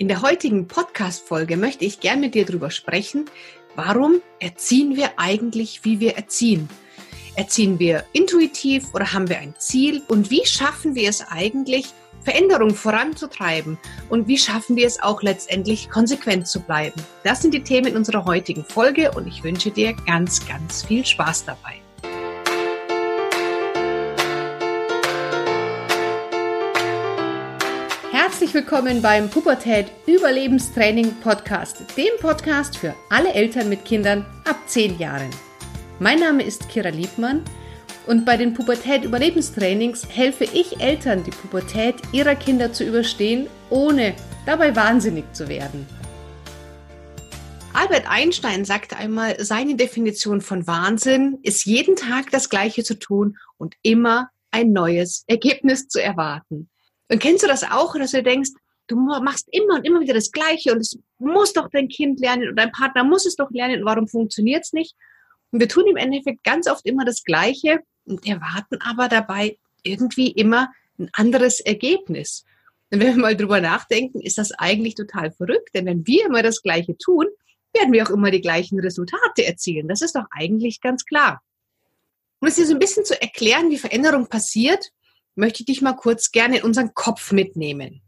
In der heutigen Podcast-Folge möchte ich gern mit dir darüber sprechen, warum erziehen wir eigentlich, wie wir erziehen? Erziehen wir intuitiv oder haben wir ein Ziel? Und wie schaffen wir es eigentlich, Veränderungen voranzutreiben? Und wie schaffen wir es auch letztendlich, konsequent zu bleiben? Das sind die Themen in unserer heutigen Folge und ich wünsche dir ganz, ganz viel Spaß dabei. Herzlich willkommen beim Pubertät Überlebenstraining Podcast, dem Podcast für alle Eltern mit Kindern ab 10 Jahren. Mein Name ist Kira Liebmann und bei den Pubertät Überlebenstrainings helfe ich Eltern, die Pubertät ihrer Kinder zu überstehen, ohne dabei wahnsinnig zu werden. Albert Einstein sagte einmal, seine Definition von Wahnsinn ist jeden Tag das Gleiche zu tun und immer ein neues Ergebnis zu erwarten. Und kennst du das auch, dass du denkst, du machst immer und immer wieder das Gleiche und es muss doch dein Kind lernen und dein Partner muss es doch lernen und warum funktioniert es nicht? Und wir tun im Endeffekt ganz oft immer das Gleiche und erwarten aber dabei irgendwie immer ein anderes Ergebnis. Und wenn wir mal drüber nachdenken, ist das eigentlich total verrückt, denn wenn wir immer das Gleiche tun, werden wir auch immer die gleichen Resultate erzielen. Das ist doch eigentlich ganz klar. Um es dir so ein bisschen zu erklären, wie Veränderung passiert, möchte ich dich mal kurz gerne in unseren Kopf mitnehmen.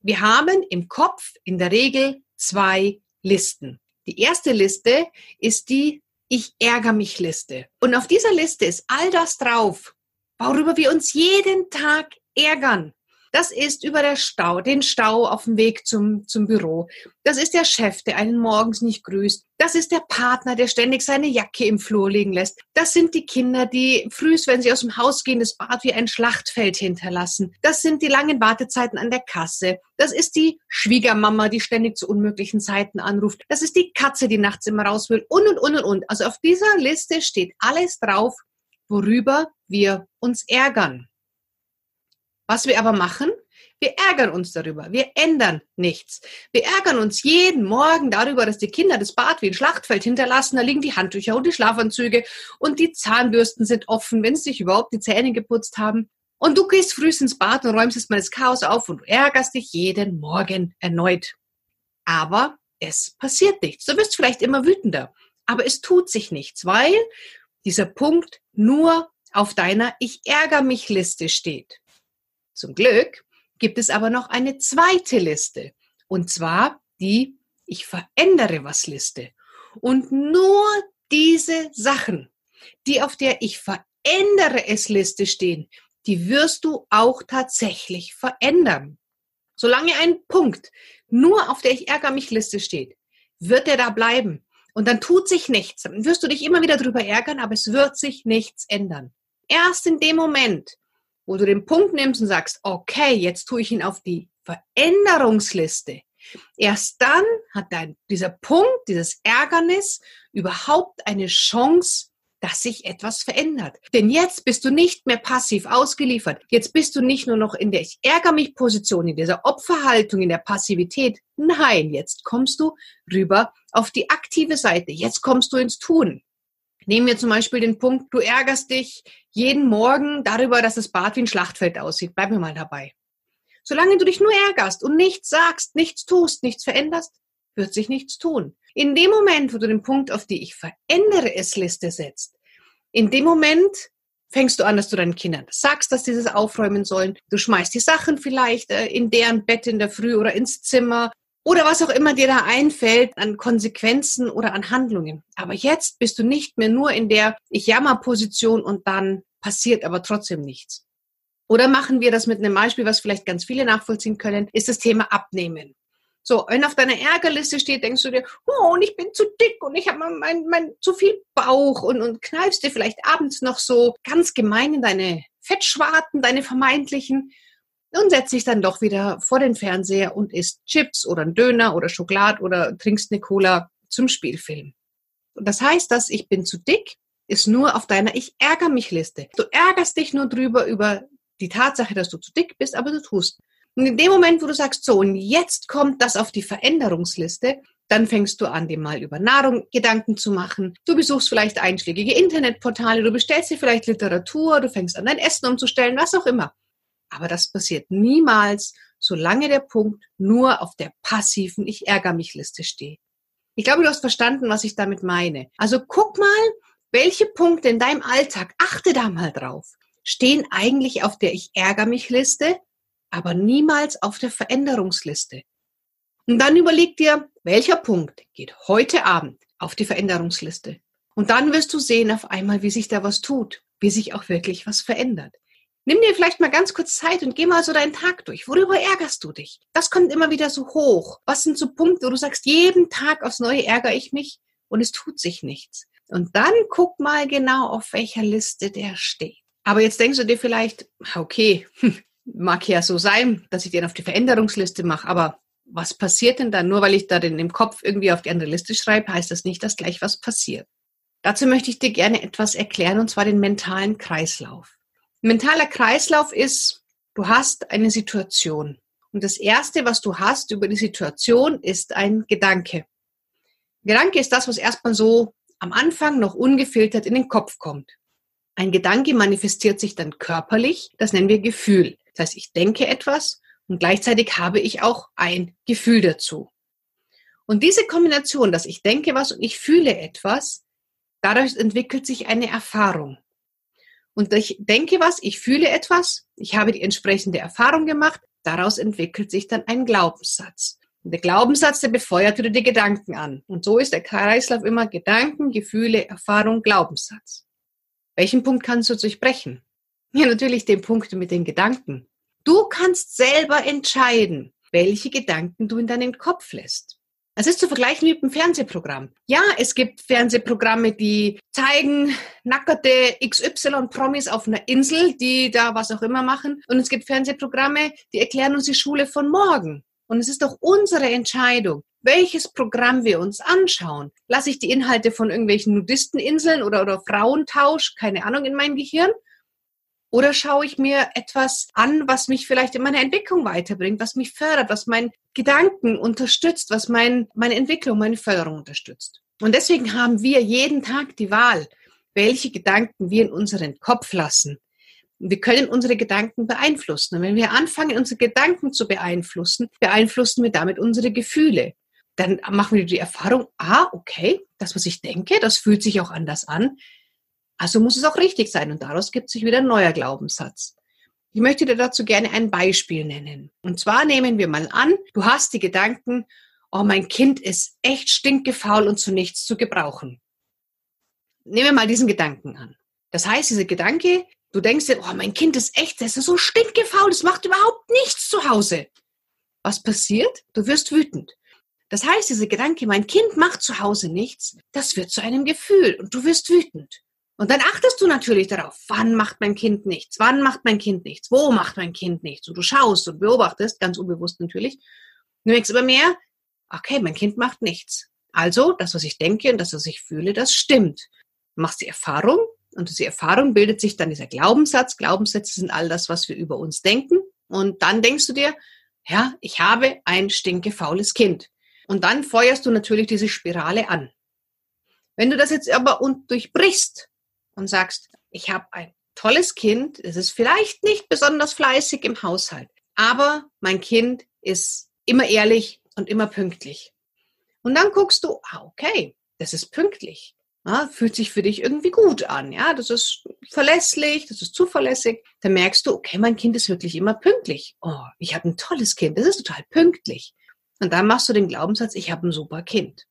Wir haben im Kopf in der Regel zwei Listen. Die erste Liste ist die Ich ärgere mich Liste. Und auf dieser Liste ist all das drauf, worüber wir uns jeden Tag ärgern. Das ist über der Stau, den Stau auf dem Weg zum, zum Büro. Das ist der Chef, der einen morgens nicht grüßt. Das ist der Partner, der ständig seine Jacke im Flur liegen lässt. Das sind die Kinder, die frühst, wenn sie aus dem Haus gehen, das Bad wie ein Schlachtfeld hinterlassen. Das sind die langen Wartezeiten an der Kasse. Das ist die Schwiegermama, die ständig zu unmöglichen Zeiten anruft. Das ist die Katze, die nachts immer raus will. Und, und, und, und, und. Also auf dieser Liste steht alles drauf, worüber wir uns ärgern. Was wir aber machen, wir ärgern uns darüber. Wir ändern nichts. Wir ärgern uns jeden Morgen darüber, dass die Kinder das Bad wie ein Schlachtfeld hinterlassen. Da liegen die Handtücher und die Schlafanzüge und die Zahnbürsten sind offen, wenn sie sich überhaupt die Zähne geputzt haben. Und du gehst früh ins Bad und räumst jetzt mal das Chaos auf und du ärgerst dich jeden Morgen erneut. Aber es passiert nichts. Du wirst vielleicht immer wütender. Aber es tut sich nichts, weil dieser Punkt nur auf deiner Ich ärgere mich Liste steht. Zum Glück gibt es aber noch eine zweite Liste. Und zwar die Ich verändere was Liste. Und nur diese Sachen, die auf der Ich verändere es Liste stehen, die wirst du auch tatsächlich verändern. Solange ein Punkt nur auf der Ich ärgere mich Liste steht, wird er da bleiben. Und dann tut sich nichts. Dann wirst du dich immer wieder darüber ärgern, aber es wird sich nichts ändern. Erst in dem Moment, wo du den Punkt nimmst und sagst, okay, jetzt tue ich ihn auf die Veränderungsliste. Erst dann hat dein, dieser Punkt, dieses Ärgernis überhaupt eine Chance, dass sich etwas verändert. Denn jetzt bist du nicht mehr passiv ausgeliefert. Jetzt bist du nicht nur noch in der Ich ärgere mich Position, in dieser Opferhaltung, in der Passivität. Nein, jetzt kommst du rüber auf die aktive Seite. Jetzt kommst du ins Tun. Nehmen wir zum Beispiel den Punkt, du ärgerst dich jeden Morgen darüber, dass das Bad wie ein Schlachtfeld aussieht. Bleib mir mal dabei. Solange du dich nur ärgerst und nichts sagst, nichts tust, nichts veränderst, wird sich nichts tun. In dem Moment, wo du den Punkt auf die Ich verändere es Liste setzt, in dem Moment fängst du an, dass du deinen Kindern sagst, dass sie das aufräumen sollen. Du schmeißt die Sachen vielleicht äh, in deren Bett in der Früh oder ins Zimmer oder was auch immer dir da einfällt an Konsequenzen oder an Handlungen. Aber jetzt bist du nicht mehr nur in der Ich jammer Position und dann passiert aber trotzdem nichts. Oder machen wir das mit einem Beispiel, was vielleicht ganz viele nachvollziehen können, ist das Thema Abnehmen. So, wenn auf deiner Ärgerliste steht, denkst du dir, oh, und ich bin zu dick und ich habe mein, mein, mein, zu viel Bauch und, und kneifst dir vielleicht abends noch so ganz gemein in deine Fettschwarten, deine vermeintlichen und setzt dich dann doch wieder vor den Fernseher und isst Chips oder einen Döner oder Schokolade oder trinkst eine Cola zum Spielfilm. Und das heißt, dass ich bin zu dick ist nur auf deiner Ich ärgere mich Liste. Du ärgerst dich nur drüber über die Tatsache, dass du zu dick bist, aber du tust. Und in dem Moment, wo du sagst, so, und jetzt kommt das auf die Veränderungsliste, dann fängst du an, dir mal über Nahrung Gedanken zu machen. Du besuchst vielleicht einschlägige Internetportale, du bestellst dir vielleicht Literatur, du fängst an, dein Essen umzustellen, was auch immer. Aber das passiert niemals, solange der Punkt nur auf der passiven Ich ärgere mich Liste steht. Ich glaube, du hast verstanden, was ich damit meine. Also guck mal, welche Punkte in deinem Alltag, achte da mal drauf, stehen eigentlich auf der Ich ärgere mich Liste, aber niemals auf der Veränderungsliste. Und dann überleg dir, welcher Punkt geht heute Abend auf die Veränderungsliste. Und dann wirst du sehen auf einmal, wie sich da was tut, wie sich auch wirklich was verändert. Nimm dir vielleicht mal ganz kurz Zeit und geh mal so deinen Tag durch. Worüber ärgerst du dich? Das kommt immer wieder so hoch. Was sind so Punkte, wo du sagst, jeden Tag aufs Neue ärgere ich mich und es tut sich nichts. Und dann guck mal genau, auf welcher Liste der steht. Aber jetzt denkst du dir vielleicht, okay, mag ja so sein, dass ich den auf die Veränderungsliste mache, aber was passiert denn dann? Nur weil ich da den im Kopf irgendwie auf die andere Liste schreibe, heißt das nicht, dass gleich was passiert. Dazu möchte ich dir gerne etwas erklären, und zwar den mentalen Kreislauf. Mentaler Kreislauf ist, du hast eine Situation. Und das Erste, was du hast über die Situation, ist ein Gedanke. Gedanke ist das, was erstmal so am Anfang noch ungefiltert in den Kopf kommt. Ein Gedanke manifestiert sich dann körperlich, das nennen wir Gefühl. Das heißt, ich denke etwas und gleichzeitig habe ich auch ein Gefühl dazu. Und diese Kombination, dass ich denke was und ich fühle etwas, dadurch entwickelt sich eine Erfahrung. Und ich denke was, ich fühle etwas, ich habe die entsprechende Erfahrung gemacht, daraus entwickelt sich dann ein Glaubenssatz. Und der Glaubenssatz, der befeuert wieder die Gedanken an. Und so ist der Kreislauf immer Gedanken, Gefühle, Erfahrung, Glaubenssatz. Welchen Punkt kannst du durchbrechen? Ja, natürlich den Punkt mit den Gedanken. Du kannst selber entscheiden, welche Gedanken du in deinen Kopf lässt. Es ist zu vergleichen mit einem Fernsehprogramm. Ja, es gibt Fernsehprogramme, die zeigen nackerte XY-Promis auf einer Insel, die da was auch immer machen. Und es gibt Fernsehprogramme, die erklären uns die Schule von morgen. Und es ist doch unsere Entscheidung, welches Programm wir uns anschauen. Lasse ich die Inhalte von irgendwelchen Nudisteninseln oder, oder Frauentausch, keine Ahnung, in meinem Gehirn? Oder schaue ich mir etwas an, was mich vielleicht in meiner Entwicklung weiterbringt, was mich fördert, was meinen Gedanken unterstützt, was mein, meine Entwicklung, meine Förderung unterstützt. Und deswegen haben wir jeden Tag die Wahl, welche Gedanken wir in unseren Kopf lassen. Wir können unsere Gedanken beeinflussen. Und wenn wir anfangen, unsere Gedanken zu beeinflussen, beeinflussen wir damit unsere Gefühle. Dann machen wir die Erfahrung, ah, okay, das, was ich denke, das fühlt sich auch anders an. Also muss es auch richtig sein und daraus gibt sich wieder ein neuer Glaubenssatz. Ich möchte dir dazu gerne ein Beispiel nennen. Und zwar nehmen wir mal an, du hast die Gedanken, oh, mein Kind ist echt stinkgefaul und zu nichts zu gebrauchen. Nehmen wir mal diesen Gedanken an. Das heißt, dieser Gedanke, du denkst dir, oh, mein Kind ist echt, das ist so stinkgefaul, das macht überhaupt nichts zu Hause. Was passiert? Du wirst wütend. Das heißt, dieser Gedanke, mein Kind macht zu Hause nichts, das wird zu einem Gefühl und du wirst wütend. Und dann achtest du natürlich darauf, wann macht mein Kind nichts, wann macht mein Kind nichts, wo macht mein Kind nichts. Und du schaust und beobachtest, ganz unbewusst natürlich. Du merkst aber mehr, okay, mein Kind macht nichts. Also, das, was ich denke und das, was ich fühle, das stimmt. Du machst die Erfahrung und diese Erfahrung bildet sich dann dieser Glaubenssatz. Glaubenssätze sind all das, was wir über uns denken. Und dann denkst du dir, ja, ich habe ein stinkefaules Kind. Und dann feuerst du natürlich diese Spirale an. Wenn du das jetzt aber durchbrichst und sagst, ich habe ein tolles Kind, es ist vielleicht nicht besonders fleißig im Haushalt, aber mein Kind ist immer ehrlich und immer pünktlich. Und dann guckst du, ah, okay, das ist pünktlich. Ja, fühlt sich für dich irgendwie gut an, ja, das ist verlässlich, das ist zuverlässig. Dann merkst du, okay, mein Kind ist wirklich immer pünktlich. Oh, ich habe ein tolles Kind, das ist total pünktlich. Und dann machst du den Glaubenssatz, ich habe ein super Kind.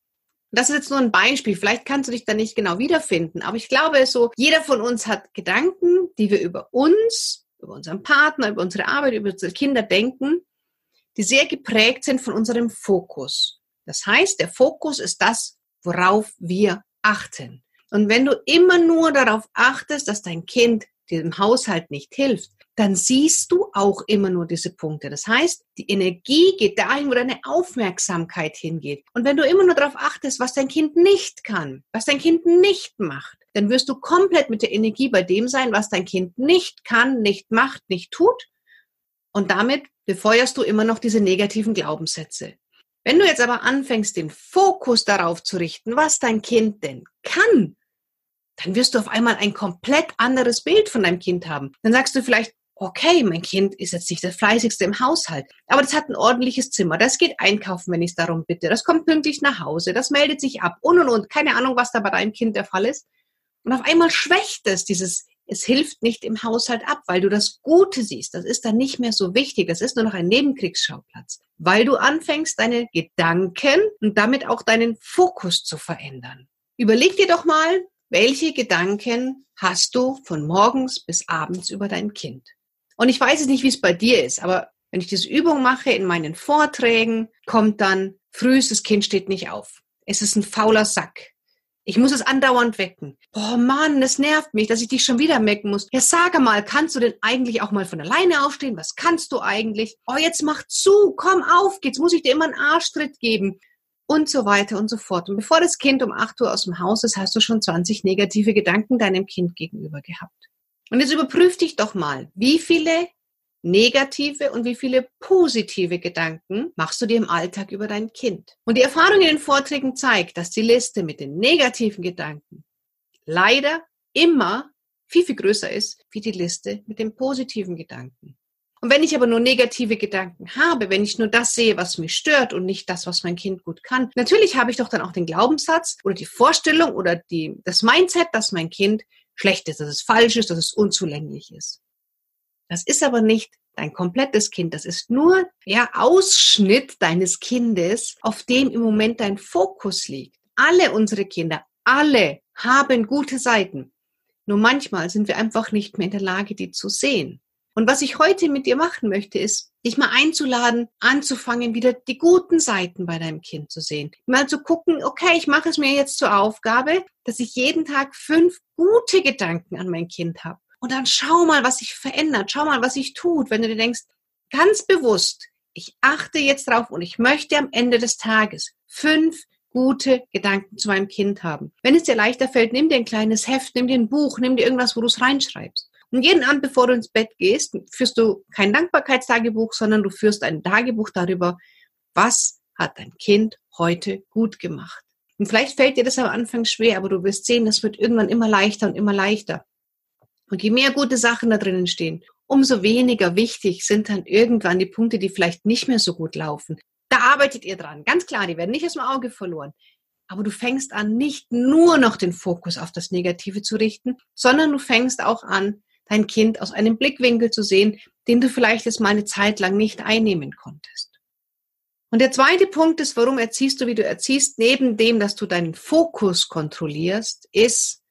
Das ist jetzt nur ein Beispiel. Vielleicht kannst du dich da nicht genau wiederfinden. Aber ich glaube so, jeder von uns hat Gedanken, die wir über uns, über unseren Partner, über unsere Arbeit, über unsere Kinder denken, die sehr geprägt sind von unserem Fokus. Das heißt, der Fokus ist das, worauf wir achten. Und wenn du immer nur darauf achtest, dass dein Kind dem Haushalt nicht hilft, dann siehst du auch immer nur diese Punkte. Das heißt, die Energie geht dahin, wo deine Aufmerksamkeit hingeht. Und wenn du immer nur darauf achtest, was dein Kind nicht kann, was dein Kind nicht macht, dann wirst du komplett mit der Energie bei dem sein, was dein Kind nicht kann, nicht macht, nicht tut. Und damit befeuerst du immer noch diese negativen Glaubenssätze. Wenn du jetzt aber anfängst, den Fokus darauf zu richten, was dein Kind denn kann, dann wirst du auf einmal ein komplett anderes Bild von deinem Kind haben. Dann sagst du vielleicht, okay, mein Kind ist jetzt nicht das fleißigste im Haushalt, aber das hat ein ordentliches Zimmer, das geht einkaufen, wenn ich es darum bitte, das kommt pünktlich nach Hause, das meldet sich ab und und und, keine Ahnung, was da bei deinem Kind der Fall ist. Und auf einmal schwächt es dieses, es hilft nicht im Haushalt ab, weil du das Gute siehst. Das ist dann nicht mehr so wichtig. Das ist nur noch ein Nebenkriegsschauplatz, weil du anfängst, deine Gedanken und damit auch deinen Fokus zu verändern. Überleg dir doch mal, welche Gedanken hast du von morgens bis abends über dein Kind? Und ich weiß es nicht, wie es bei dir ist, aber wenn ich diese Übung mache in meinen Vorträgen, kommt dann frühs, das Kind steht nicht auf. Es ist ein fauler Sack. Ich muss es andauernd wecken. Boah, Mann, das nervt mich, dass ich dich schon wieder mecken muss. Ja, sage mal, kannst du denn eigentlich auch mal von alleine aufstehen? Was kannst du eigentlich? Oh, jetzt mach zu, komm auf, jetzt muss ich dir immer einen Arschtritt geben. Und so weiter und so fort. Und bevor das Kind um 8 Uhr aus dem Haus ist, hast du schon 20 negative Gedanken deinem Kind gegenüber gehabt. Und jetzt überprüf dich doch mal, wie viele negative und wie viele positive Gedanken machst du dir im Alltag über dein Kind? Und die Erfahrung in den Vorträgen zeigt, dass die Liste mit den negativen Gedanken leider immer viel, viel größer ist wie die Liste mit den positiven Gedanken. Und wenn ich aber nur negative Gedanken habe, wenn ich nur das sehe, was mich stört und nicht das, was mein Kind gut kann, natürlich habe ich doch dann auch den Glaubenssatz oder die Vorstellung oder die, das Mindset, dass mein Kind schlecht ist, dass es falsch ist, dass es unzulänglich ist. Das ist aber nicht dein komplettes Kind. Das ist nur der Ausschnitt deines Kindes, auf dem im Moment dein Fokus liegt. Alle unsere Kinder, alle haben gute Seiten. Nur manchmal sind wir einfach nicht mehr in der Lage, die zu sehen. Und was ich heute mit dir machen möchte, ist, dich mal einzuladen, anzufangen, wieder die guten Seiten bei deinem Kind zu sehen. Mal zu gucken, okay, ich mache es mir jetzt zur Aufgabe, dass ich jeden Tag fünf gute Gedanken an mein Kind habe. Und dann schau mal, was sich verändert. Schau mal, was sich tut, wenn du dir denkst, ganz bewusst, ich achte jetzt drauf und ich möchte am Ende des Tages fünf gute Gedanken zu meinem Kind haben. Wenn es dir leichter fällt, nimm dir ein kleines Heft, nimm dir ein Buch, nimm dir irgendwas, wo du es reinschreibst. Und jeden Abend, bevor du ins Bett gehst, führst du kein Dankbarkeitstagebuch, sondern du führst ein Tagebuch darüber, was hat dein Kind heute gut gemacht. Und vielleicht fällt dir das am Anfang schwer, aber du wirst sehen, das wird irgendwann immer leichter und immer leichter. Und je mehr gute Sachen da drinnen stehen, umso weniger wichtig sind dann irgendwann die Punkte, die vielleicht nicht mehr so gut laufen. Da arbeitet ihr dran. Ganz klar, die werden nicht aus dem Auge verloren. Aber du fängst an, nicht nur noch den Fokus auf das Negative zu richten, sondern du fängst auch an, dein Kind aus einem Blickwinkel zu sehen, den du vielleicht jetzt mal eine Zeit lang nicht einnehmen konntest. Und der zweite Punkt ist, warum erziehst du, wie du erziehst, neben dem, dass du deinen Fokus kontrollierst, ist,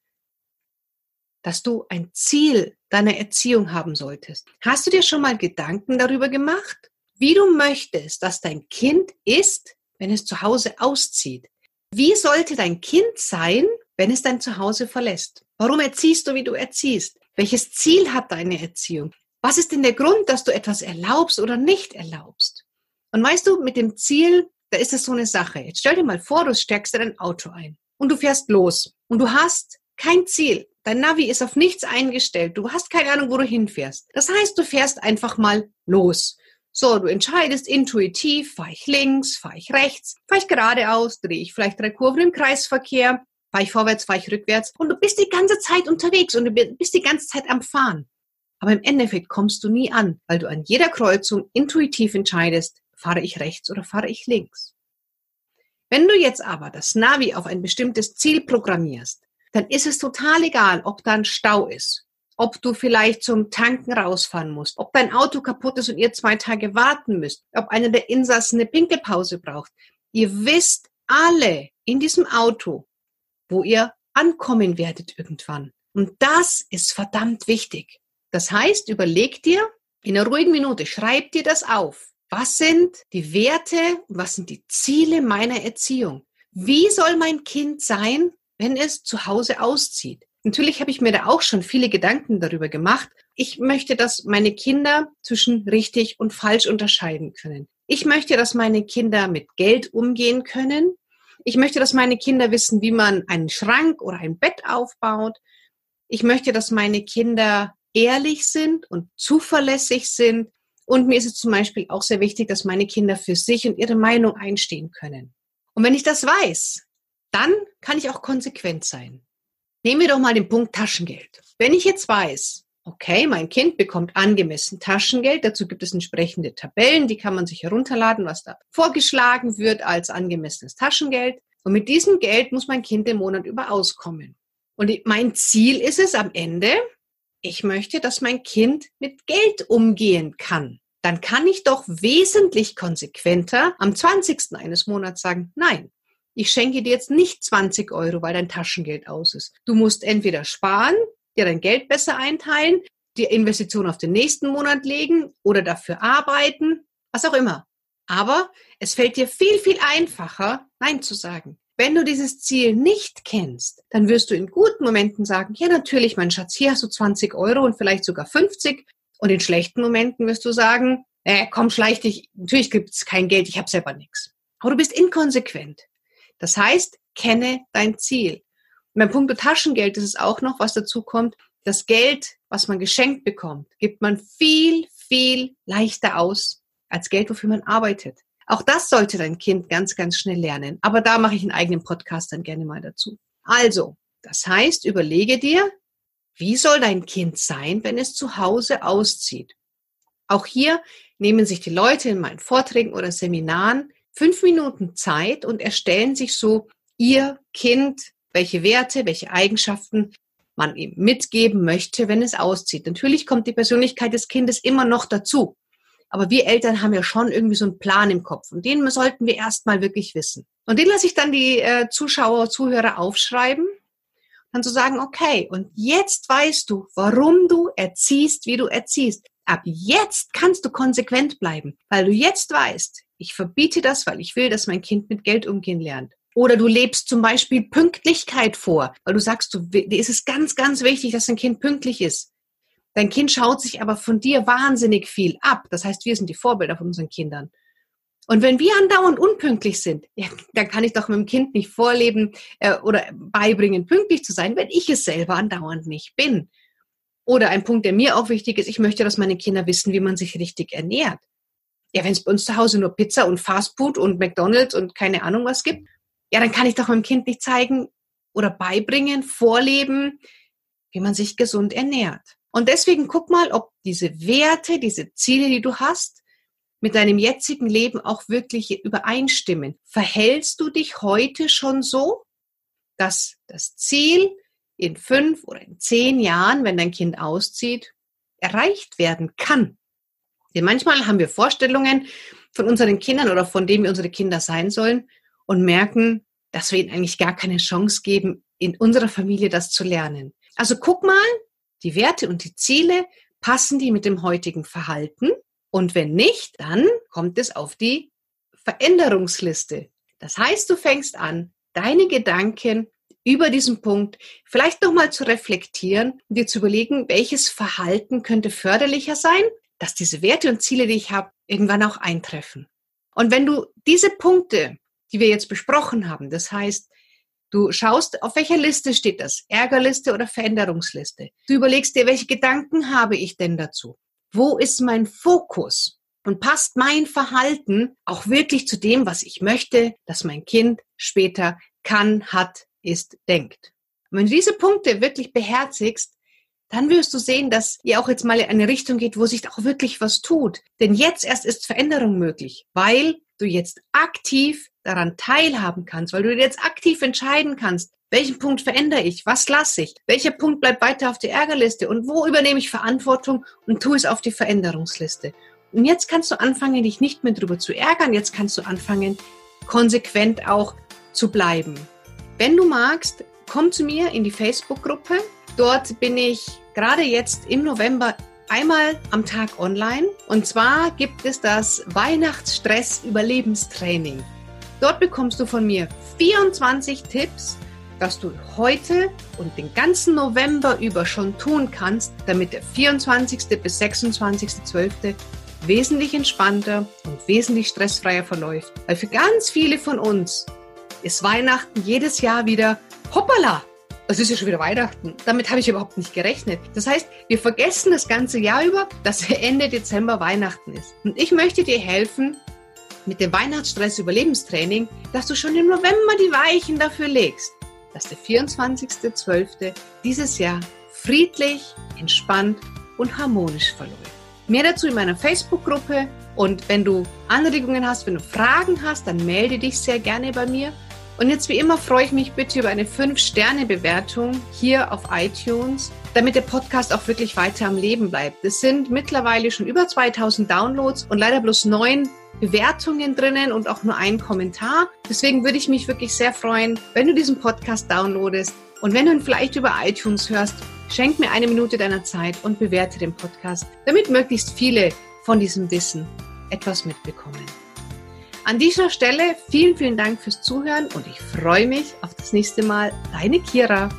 dass du ein Ziel deiner Erziehung haben solltest. Hast du dir schon mal Gedanken darüber gemacht, wie du möchtest, dass dein Kind ist, wenn es zu Hause auszieht? Wie sollte dein Kind sein, wenn es dein Zuhause verlässt? Warum erziehst du, wie du erziehst? Welches Ziel hat deine Erziehung? Was ist denn der Grund, dass du etwas erlaubst oder nicht erlaubst? Und weißt du, mit dem Ziel, da ist es so eine Sache. Jetzt stell dir mal vor, du steckst in ein Auto ein und du fährst los und du hast kein Ziel. Dein Navi ist auf nichts eingestellt. Du hast keine Ahnung, wo du hinfährst. Das heißt, du fährst einfach mal los. So, du entscheidest intuitiv, fahre ich links, fahre ich rechts, fahre ich geradeaus, drehe ich vielleicht drei Kurven im Kreisverkehr, fahre ich vorwärts, fahre ich rückwärts und du bist die ganze Zeit unterwegs und du bist die ganze Zeit am Fahren. Aber im Endeffekt kommst du nie an, weil du an jeder Kreuzung intuitiv entscheidest, fahre ich rechts oder fahre ich links. Wenn du jetzt aber das Navi auf ein bestimmtes Ziel programmierst, dann ist es total egal, ob da ein Stau ist, ob du vielleicht zum Tanken rausfahren musst, ob dein Auto kaputt ist und ihr zwei Tage warten müsst, ob einer der Insassen eine Pinkelpause braucht. Ihr wisst alle in diesem Auto, wo ihr ankommen werdet irgendwann. Und das ist verdammt wichtig. Das heißt, überleg dir in einer ruhigen Minute, schreib dir das auf. Was sind die Werte und was sind die Ziele meiner Erziehung? Wie soll mein Kind sein, wenn es zu Hause auszieht. Natürlich habe ich mir da auch schon viele Gedanken darüber gemacht. Ich möchte, dass meine Kinder zwischen richtig und falsch unterscheiden können. Ich möchte, dass meine Kinder mit Geld umgehen können. Ich möchte, dass meine Kinder wissen, wie man einen Schrank oder ein Bett aufbaut. Ich möchte, dass meine Kinder ehrlich sind und zuverlässig sind. Und mir ist es zum Beispiel auch sehr wichtig, dass meine Kinder für sich und ihre Meinung einstehen können. Und wenn ich das weiß, dann kann ich auch konsequent sein. Nehmen wir doch mal den Punkt Taschengeld. Wenn ich jetzt weiß, okay, mein Kind bekommt angemessen Taschengeld. Dazu gibt es entsprechende Tabellen, die kann man sich herunterladen, was da vorgeschlagen wird als angemessenes Taschengeld. Und mit diesem Geld muss mein Kind den Monat über auskommen. Und mein Ziel ist es am Ende, ich möchte, dass mein Kind mit Geld umgehen kann. Dann kann ich doch wesentlich konsequenter am 20. eines Monats sagen, nein, ich schenke dir jetzt nicht 20 Euro, weil dein Taschengeld aus ist. Du musst entweder sparen, dir dein Geld besser einteilen, die Investition auf den nächsten Monat legen oder dafür arbeiten, was auch immer. Aber es fällt dir viel, viel einfacher, Nein zu sagen. Wenn du dieses Ziel nicht kennst, dann wirst du in guten Momenten sagen, ja natürlich, mein Schatz, hier hast du 20 Euro und vielleicht sogar 50. Und in schlechten Momenten wirst du sagen, äh, komm, schleich dich, natürlich gibt es kein Geld, ich habe selber nichts. Aber du bist inkonsequent. Das heißt, kenne dein Ziel. Beim Punkt Taschengeld ist es auch noch, was dazu kommt, das Geld, was man geschenkt bekommt, gibt man viel, viel leichter aus als Geld, wofür man arbeitet. Auch das sollte dein Kind ganz, ganz schnell lernen. Aber da mache ich einen eigenen Podcast dann gerne mal dazu. Also, das heißt, überlege dir, wie soll dein Kind sein, wenn es zu Hause auszieht? Auch hier nehmen sich die Leute in meinen Vorträgen oder Seminaren fünf Minuten Zeit und erstellen sich so ihr Kind, welche Werte, welche Eigenschaften man ihm mitgeben möchte, wenn es auszieht. Natürlich kommt die Persönlichkeit des Kindes immer noch dazu. Aber wir Eltern haben ja schon irgendwie so einen Plan im Kopf und den sollten wir erstmal wirklich wissen. Und den lasse ich dann die äh, Zuschauer, Zuhörer aufschreiben. Dann zu sagen, okay, und jetzt weißt du, warum du erziehst, wie du erziehst. Ab jetzt kannst du konsequent bleiben, weil du jetzt weißt, ich verbiete das, weil ich will, dass mein Kind mit Geld umgehen lernt. Oder du lebst zum Beispiel Pünktlichkeit vor, weil du sagst, du, dir ist es ganz, ganz wichtig, dass dein Kind pünktlich ist. Dein Kind schaut sich aber von dir wahnsinnig viel ab. Das heißt, wir sind die Vorbilder von unseren Kindern. Und wenn wir andauernd unpünktlich sind, ja, dann kann ich doch mit dem Kind nicht vorleben äh, oder beibringen, pünktlich zu sein, wenn ich es selber andauernd nicht bin. Oder ein Punkt, der mir auch wichtig ist, ich möchte, dass meine Kinder wissen, wie man sich richtig ernährt. Ja, wenn es bei uns zu Hause nur Pizza und Fastfood und McDonalds und keine Ahnung was gibt, ja, dann kann ich doch meinem Kind nicht zeigen oder beibringen, vorleben, wie man sich gesund ernährt. Und deswegen guck mal, ob diese Werte, diese Ziele, die du hast, mit deinem jetzigen Leben auch wirklich übereinstimmen. Verhältst du dich heute schon so, dass das Ziel in fünf oder in zehn Jahren, wenn dein Kind auszieht, erreicht werden kann? Denn manchmal haben wir Vorstellungen von unseren Kindern oder von dem, wie unsere Kinder sein sollen und merken, dass wir ihnen eigentlich gar keine Chance geben, in unserer Familie das zu lernen. Also guck mal, die Werte und die Ziele, passen die mit dem heutigen Verhalten? Und wenn nicht, dann kommt es auf die Veränderungsliste. Das heißt, du fängst an, deine Gedanken über diesen Punkt vielleicht nochmal zu reflektieren und dir zu überlegen, welches Verhalten könnte förderlicher sein, dass diese Werte und Ziele, die ich habe, irgendwann auch eintreffen. Und wenn du diese Punkte, die wir jetzt besprochen haben, das heißt Du schaust, auf welcher Liste steht das? Ärgerliste oder Veränderungsliste? Du überlegst dir, welche Gedanken habe ich denn dazu? Wo ist mein Fokus? Und passt mein Verhalten auch wirklich zu dem, was ich möchte, dass mein Kind später kann, hat, ist, denkt? Und wenn du diese Punkte wirklich beherzigst, dann wirst du sehen, dass ihr auch jetzt mal in eine Richtung geht, wo sich auch wirklich was tut. Denn jetzt erst ist Veränderung möglich, weil du jetzt aktiv daran teilhaben kannst, weil du jetzt aktiv entscheiden kannst, welchen Punkt verändere ich, was lasse ich, welcher Punkt bleibt weiter auf der Ärgerliste und wo übernehme ich Verantwortung und tue es auf die Veränderungsliste. Und jetzt kannst du anfangen, dich nicht mehr darüber zu ärgern, jetzt kannst du anfangen, konsequent auch zu bleiben. Wenn du magst, komm zu mir in die Facebook-Gruppe. Dort bin ich gerade jetzt im November einmal am Tag online. Und zwar gibt es das Weihnachtsstress-Überlebenstraining. Dort bekommst du von mir 24 Tipps, was du heute und den ganzen November über schon tun kannst, damit der 24. bis 26.12. wesentlich entspannter und wesentlich stressfreier verläuft. Weil für ganz viele von uns ist Weihnachten jedes Jahr wieder hoppala. Es ist ja schon wieder Weihnachten. Damit habe ich überhaupt nicht gerechnet. Das heißt, wir vergessen das ganze Jahr über, dass Ende Dezember Weihnachten ist. Und ich möchte dir helfen, mit dem Weihnachtsstress-Überlebenstraining, dass du schon im November die Weichen dafür legst, dass der 24.12. dieses Jahr friedlich, entspannt und harmonisch verläuft. Mehr dazu in meiner Facebook-Gruppe und wenn du Anregungen hast, wenn du Fragen hast, dann melde dich sehr gerne bei mir. Und jetzt wie immer freue ich mich bitte über eine 5-Sterne-Bewertung hier auf iTunes, damit der Podcast auch wirklich weiter am Leben bleibt. Es sind mittlerweile schon über 2000 Downloads und leider bloß neun Bewertungen drinnen und auch nur ein Kommentar. Deswegen würde ich mich wirklich sehr freuen, wenn du diesen Podcast downloadest und wenn du ihn vielleicht über iTunes hörst, schenk mir eine Minute deiner Zeit und bewerte den Podcast, damit möglichst viele von diesem Wissen etwas mitbekommen. An dieser Stelle vielen, vielen Dank fürs Zuhören und ich freue mich auf das nächste Mal. Deine Kira.